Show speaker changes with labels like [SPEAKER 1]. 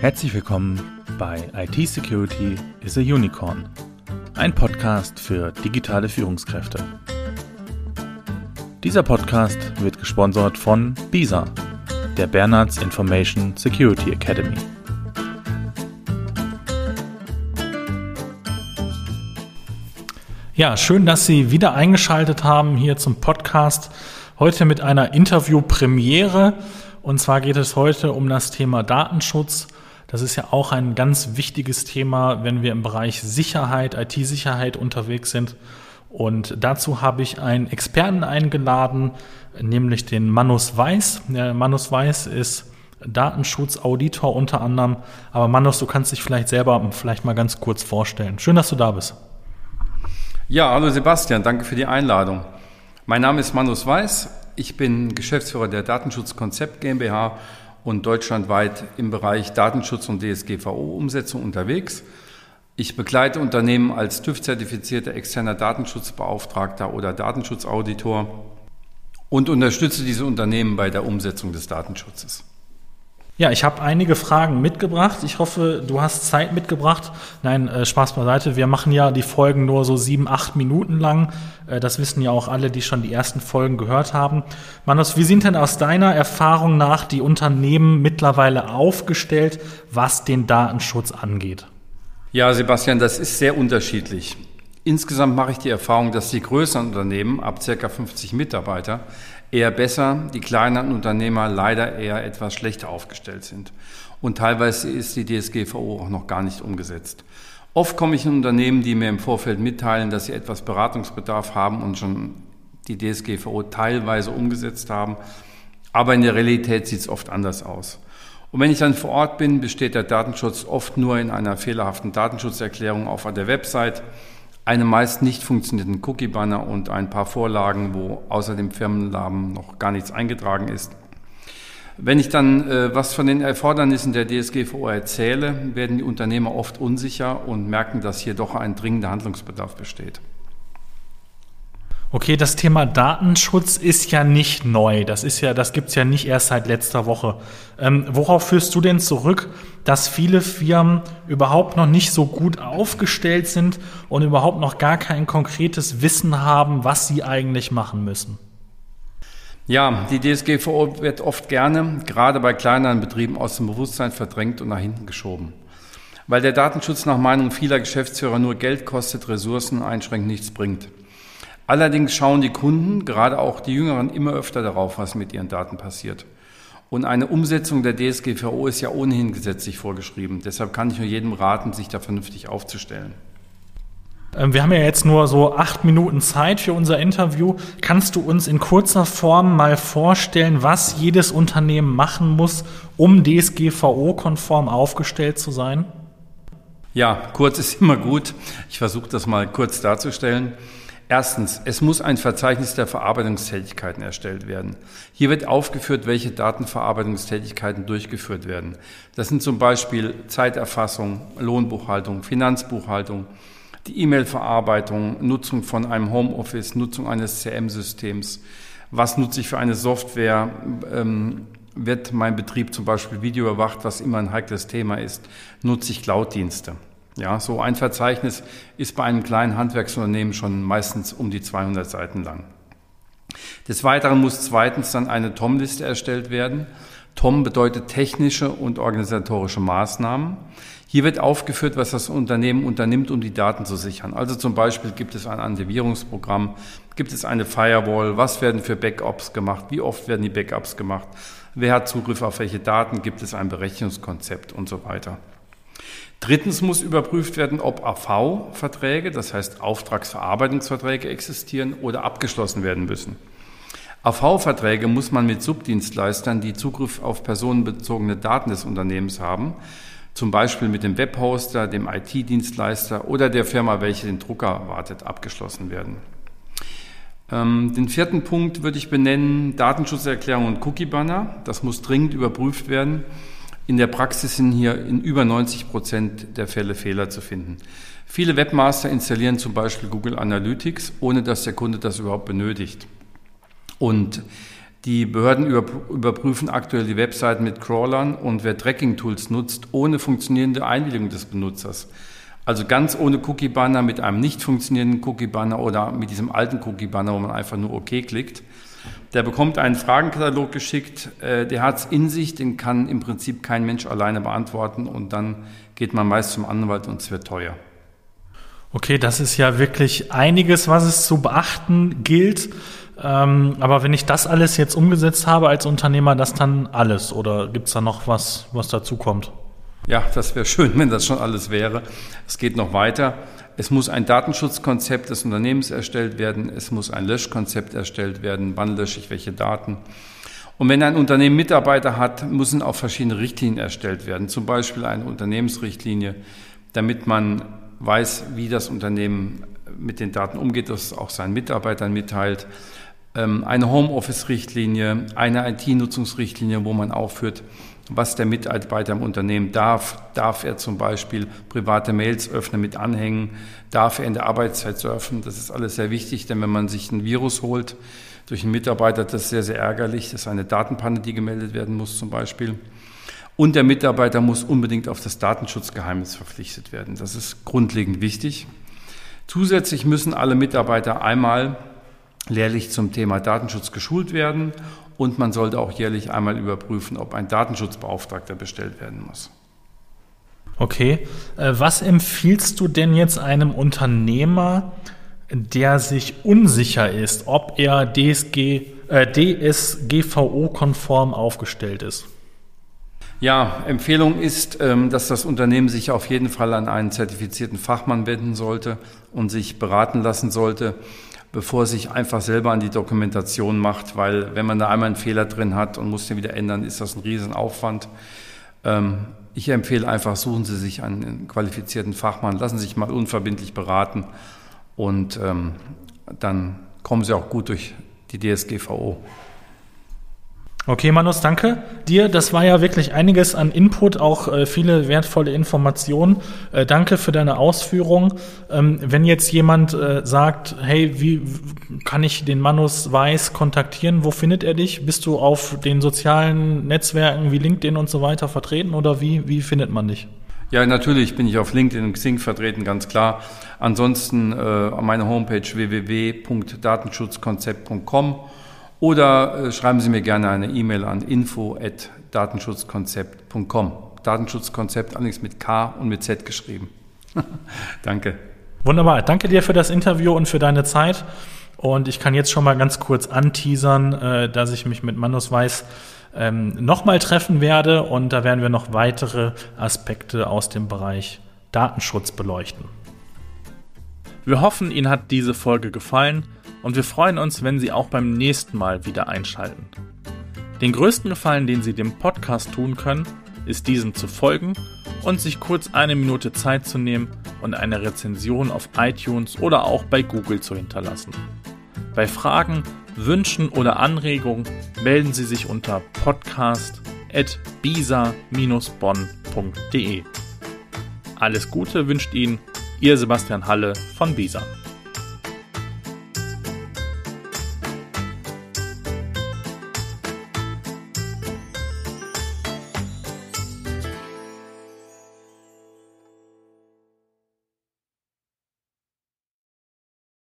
[SPEAKER 1] Herzlich willkommen bei IT Security is a Unicorn, ein Podcast für digitale Führungskräfte. Dieser Podcast wird gesponsert von BISA, der Bernards Information Security Academy.
[SPEAKER 2] Ja, schön, dass Sie wieder eingeschaltet haben hier zum Podcast. Heute mit einer Interview-Premiere. Und zwar geht es heute um das Thema Datenschutz. Das ist ja auch ein ganz wichtiges Thema, wenn wir im Bereich Sicherheit, IT-Sicherheit unterwegs sind. Und dazu habe ich einen Experten eingeladen, nämlich den Manus Weiß. Der Manus Weiß ist Datenschutzauditor unter anderem. Aber Manus, du kannst dich vielleicht selber vielleicht mal ganz kurz vorstellen. Schön, dass du da bist.
[SPEAKER 3] Ja, hallo Sebastian, danke für die Einladung. Mein Name ist Manus Weiß. Ich bin Geschäftsführer der Datenschutzkonzept GmbH und deutschlandweit im Bereich Datenschutz und DSGVO-Umsetzung unterwegs. Ich begleite Unternehmen als TÜV-zertifizierter externer Datenschutzbeauftragter oder Datenschutzauditor und unterstütze diese Unternehmen bei der Umsetzung des Datenschutzes.
[SPEAKER 2] Ja, ich habe einige Fragen mitgebracht. Ich hoffe, du hast Zeit mitgebracht. Nein, äh, Spaß beiseite. Wir machen ja die Folgen nur so sieben, acht Minuten lang. Äh, das wissen ja auch alle, die schon die ersten Folgen gehört haben. Manus, wie sind denn aus deiner Erfahrung nach die Unternehmen mittlerweile aufgestellt, was den Datenschutz angeht?
[SPEAKER 3] Ja, Sebastian, das ist sehr unterschiedlich. Insgesamt mache ich die Erfahrung, dass die größeren Unternehmen ab ca. 50 Mitarbeiter eher besser, die kleineren Unternehmer leider eher etwas schlechter aufgestellt sind. Und teilweise ist die DSGVO auch noch gar nicht umgesetzt. Oft komme ich in Unternehmen, die mir im Vorfeld mitteilen, dass sie etwas Beratungsbedarf haben und schon die DSGVO teilweise umgesetzt haben. Aber in der Realität sieht es oft anders aus. Und wenn ich dann vor Ort bin, besteht der Datenschutz oft nur in einer fehlerhaften Datenschutzerklärung auf der Website einem meist nicht funktionierenden Cookie-Banner und ein paar Vorlagen, wo außer dem Firmennamen noch gar nichts eingetragen ist. Wenn ich dann äh, was von den Erfordernissen der DSGVO erzähle, werden die Unternehmer oft unsicher und merken, dass hier doch ein dringender Handlungsbedarf besteht.
[SPEAKER 2] Okay, das Thema Datenschutz ist ja nicht neu. Das ist ja, das gibt's ja nicht erst seit letzter Woche. Ähm, worauf führst du denn zurück, dass viele Firmen überhaupt noch nicht so gut aufgestellt sind und überhaupt noch gar kein konkretes Wissen haben, was sie eigentlich machen müssen?
[SPEAKER 3] Ja, die DSGVO wird oft gerne, gerade bei kleineren Betrieben, aus dem Bewusstsein verdrängt und nach hinten geschoben. Weil der Datenschutz nach Meinung vieler Geschäftsführer nur Geld kostet, Ressourcen einschränkt, nichts bringt. Allerdings schauen die Kunden, gerade auch die Jüngeren, immer öfter darauf, was mit ihren Daten passiert. Und eine Umsetzung der DSGVO ist ja ohnehin gesetzlich vorgeschrieben. Deshalb kann ich nur jedem raten, sich da vernünftig aufzustellen.
[SPEAKER 2] Ähm, wir haben ja jetzt nur so acht Minuten Zeit für unser Interview. Kannst du uns in kurzer Form mal vorstellen, was jedes Unternehmen machen muss, um DSGVO-konform aufgestellt zu sein?
[SPEAKER 3] Ja, kurz ist immer gut. Ich versuche das mal kurz darzustellen. Erstens, es muss ein Verzeichnis der Verarbeitungstätigkeiten erstellt werden. Hier wird aufgeführt, welche Datenverarbeitungstätigkeiten durchgeführt werden. Das sind zum Beispiel Zeiterfassung, Lohnbuchhaltung, Finanzbuchhaltung, die E-Mail-Verarbeitung, Nutzung von einem Homeoffice, Nutzung eines CM-Systems. Was nutze ich für eine Software? Ähm, wird mein Betrieb zum Beispiel Video überwacht, was immer ein heikles Thema ist? Nutze ich Cloud-Dienste? Ja, so ein Verzeichnis ist bei einem kleinen Handwerksunternehmen schon meistens um die 200 Seiten lang. Des Weiteren muss zweitens dann eine TOM-Liste erstellt werden. TOM bedeutet technische und organisatorische Maßnahmen. Hier wird aufgeführt, was das Unternehmen unternimmt, um die Daten zu sichern. Also zum Beispiel gibt es ein Antivirungsprogramm, gibt es eine Firewall, was werden für Backups gemacht, wie oft werden die Backups gemacht, wer hat Zugriff auf welche Daten, gibt es ein Berechnungskonzept und so weiter. Drittens muss überprüft werden, ob AV-Verträge, das heißt Auftragsverarbeitungsverträge existieren oder abgeschlossen werden müssen. AV-Verträge muss man mit Subdienstleistern, die Zugriff auf personenbezogene Daten des Unternehmens haben, zum Beispiel mit dem Webhoster, dem IT-Dienstleister oder der Firma, welche den Drucker wartet, abgeschlossen werden. Ähm, den vierten Punkt würde ich benennen, Datenschutzerklärung und Cookie-Banner. Das muss dringend überprüft werden. In der Praxis sind hier in über 90 Prozent der Fälle Fehler zu finden. Viele Webmaster installieren zum Beispiel Google Analytics, ohne dass der Kunde das überhaupt benötigt. Und Die Behörden überprüfen aktuell die Webseiten mit Crawlern und wer Tracking-Tools nutzt, ohne funktionierende Einwilligung des Benutzers. Also ganz ohne Cookie-Banner, mit einem nicht funktionierenden Cookie-Banner oder mit diesem alten Cookie-Banner, wo man einfach nur OK klickt. Der bekommt einen Fragenkatalog geschickt, äh, der hat es in sich, den kann im Prinzip kein Mensch alleine beantworten und dann geht man meist zum Anwalt und es wird teuer.
[SPEAKER 2] Okay, das ist ja wirklich einiges, was es zu beachten gilt. Ähm, aber wenn ich das alles jetzt umgesetzt habe als Unternehmer, das dann alles? Oder gibt es da noch was, was dazu kommt?
[SPEAKER 3] Ja, das wäre schön, wenn das schon alles wäre. Es geht noch weiter. Es muss ein Datenschutzkonzept des Unternehmens erstellt werden. Es muss ein Löschkonzept erstellt werden. Wann lösche ich welche Daten? Und wenn ein Unternehmen Mitarbeiter hat, müssen auch verschiedene Richtlinien erstellt werden. Zum Beispiel eine Unternehmensrichtlinie, damit man weiß, wie das Unternehmen mit den Daten umgeht, das auch seinen Mitarbeitern mitteilt. Ähm, eine Homeoffice-Richtlinie, eine IT-Nutzungsrichtlinie, wo man aufführt, was der Mitarbeiter im Unternehmen darf. Darf er zum Beispiel private Mails öffnen mit Anhängen? Darf er in der Arbeitszeit surfen? Das ist alles sehr wichtig, denn wenn man sich ein Virus holt durch einen Mitarbeiter, das ist sehr, sehr ärgerlich. Das ist eine Datenpanne, die gemeldet werden muss zum Beispiel. Und der Mitarbeiter muss unbedingt auf das Datenschutzgeheimnis verpflichtet werden. Das ist grundlegend wichtig. Zusätzlich müssen alle Mitarbeiter einmal lehrlich zum Thema Datenschutz geschult werden und man sollte auch jährlich einmal überprüfen, ob ein Datenschutzbeauftragter bestellt werden muss.
[SPEAKER 2] Okay, äh, was empfiehlst du denn jetzt einem Unternehmer, der sich unsicher ist, ob er DSG, äh, DSGVO-konform aufgestellt ist?
[SPEAKER 3] Ja, Empfehlung ist, ähm, dass das Unternehmen sich auf jeden Fall an einen zertifizierten Fachmann wenden sollte und sich beraten lassen sollte bevor sich einfach selber an die Dokumentation macht, weil wenn man da einmal einen Fehler drin hat und muss den wieder ändern, ist das ein Riesenaufwand. Ähm, ich empfehle einfach, suchen Sie sich einen qualifizierten Fachmann, lassen Sie sich mal unverbindlich beraten und ähm, dann kommen Sie auch gut durch die DSGVO.
[SPEAKER 2] Okay, Manus, danke dir. Das war ja wirklich einiges an Input, auch äh, viele wertvolle Informationen. Äh, danke für deine Ausführung. Ähm, wenn jetzt jemand äh, sagt, hey, wie kann ich den Manus Weiß kontaktieren? Wo findet er dich? Bist du auf den sozialen Netzwerken wie LinkedIn und so weiter vertreten oder wie, wie findet man dich?
[SPEAKER 3] Ja, natürlich bin ich auf LinkedIn und Xing vertreten, ganz klar. Ansonsten äh, meine Homepage www.datenschutzkonzept.com oder äh, schreiben Sie mir gerne eine E-Mail an info.datenschutzkonzept.com. Datenschutzkonzept allerdings mit K und mit Z geschrieben. Danke.
[SPEAKER 2] Wunderbar. Danke dir für das Interview und für deine Zeit. Und ich kann jetzt schon mal ganz kurz anteasern, äh, dass ich mich mit Manus Weiß ähm, nochmal treffen werde und da werden wir noch weitere Aspekte aus dem Bereich Datenschutz beleuchten. Wir hoffen, Ihnen hat diese Folge gefallen und wir freuen uns, wenn Sie auch beim nächsten Mal wieder einschalten. Den größten Gefallen, den Sie dem Podcast tun können, ist diesem zu folgen und sich kurz eine Minute Zeit zu nehmen und eine Rezension auf iTunes oder auch bei Google zu hinterlassen. Bei Fragen, Wünschen oder Anregungen melden Sie sich unter podcast.bisa-bonn.de. Alles Gute wünscht Ihnen Ihr Sebastian Halle von Bisa.